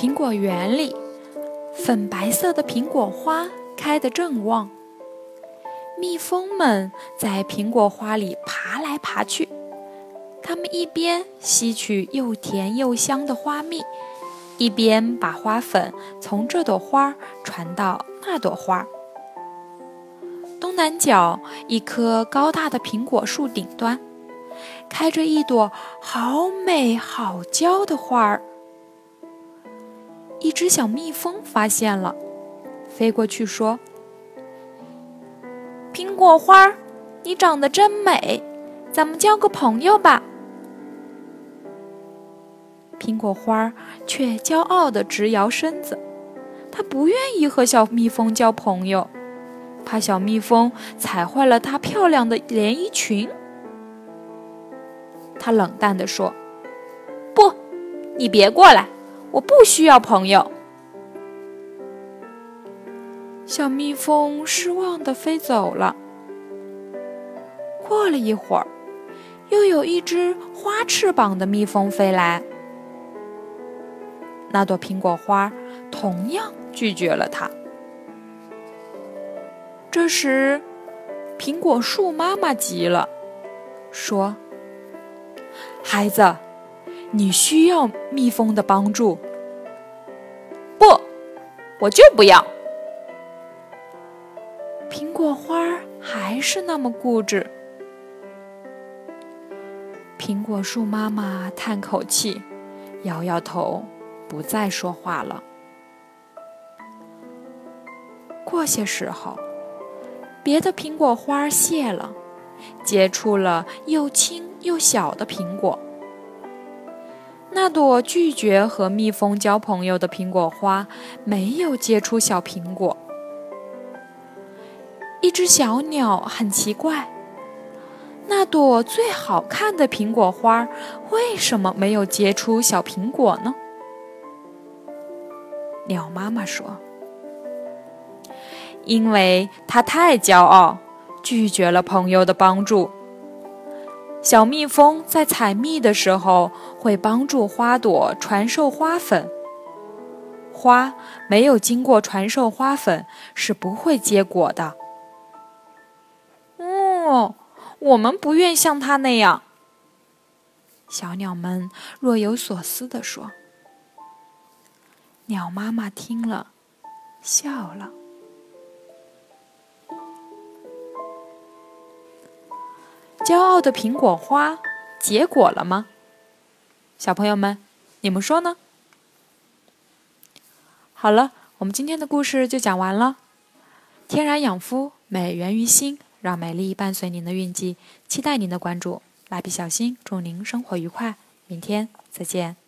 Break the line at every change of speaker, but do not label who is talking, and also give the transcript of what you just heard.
苹果园里，粉白色的苹果花开得正旺。蜜蜂们在苹果花里爬来爬去，它们一边吸取又甜又香的花蜜，一边把花粉从这朵花传到那朵花。东南角一棵高大的苹果树顶端，开着一朵好美好娇的花儿。一只小蜜蜂发现了，飞过去说：“苹果花，你长得真美，咱们交个朋友吧。”苹果花却骄傲地直摇身子，它不愿意和小蜜蜂交朋友，怕小蜜蜂踩坏了它漂亮的连衣裙。它冷淡地说：“不，你别过来。”我不需要朋友。小蜜蜂失望的飞走了。过了一会儿，又有一只花翅膀的蜜蜂飞来。那朵苹果花同样拒绝了它。这时，苹果树妈妈急了，说：“孩子。”你需要蜜蜂的帮助？不，我就不要。苹果花还是那么固执。苹果树妈妈叹口气，摇摇头，不再说话了。过些时候，别的苹果花谢了，结出了又轻又小的苹果。那朵拒绝和蜜蜂交朋友的苹果花没有结出小苹果。一只小鸟很奇怪，那朵最好看的苹果花为什么没有结出小苹果呢？鸟妈妈说：“因为它太骄傲，拒绝了朋友的帮助。”小蜜蜂在采蜜的时候会帮助花朵传授花粉，花没有经过传授花粉是不会结果的。哦，我们不愿像它那样。小鸟们若有所思地说。鸟妈妈听了，笑了。骄傲的苹果花结果了吗？小朋友们，你们说呢？好了，我们今天的故事就讲完了。天然养肤，美源于心，让美丽伴随您的孕期，期待您的关注。蜡笔小新，祝您生活愉快，明天再见。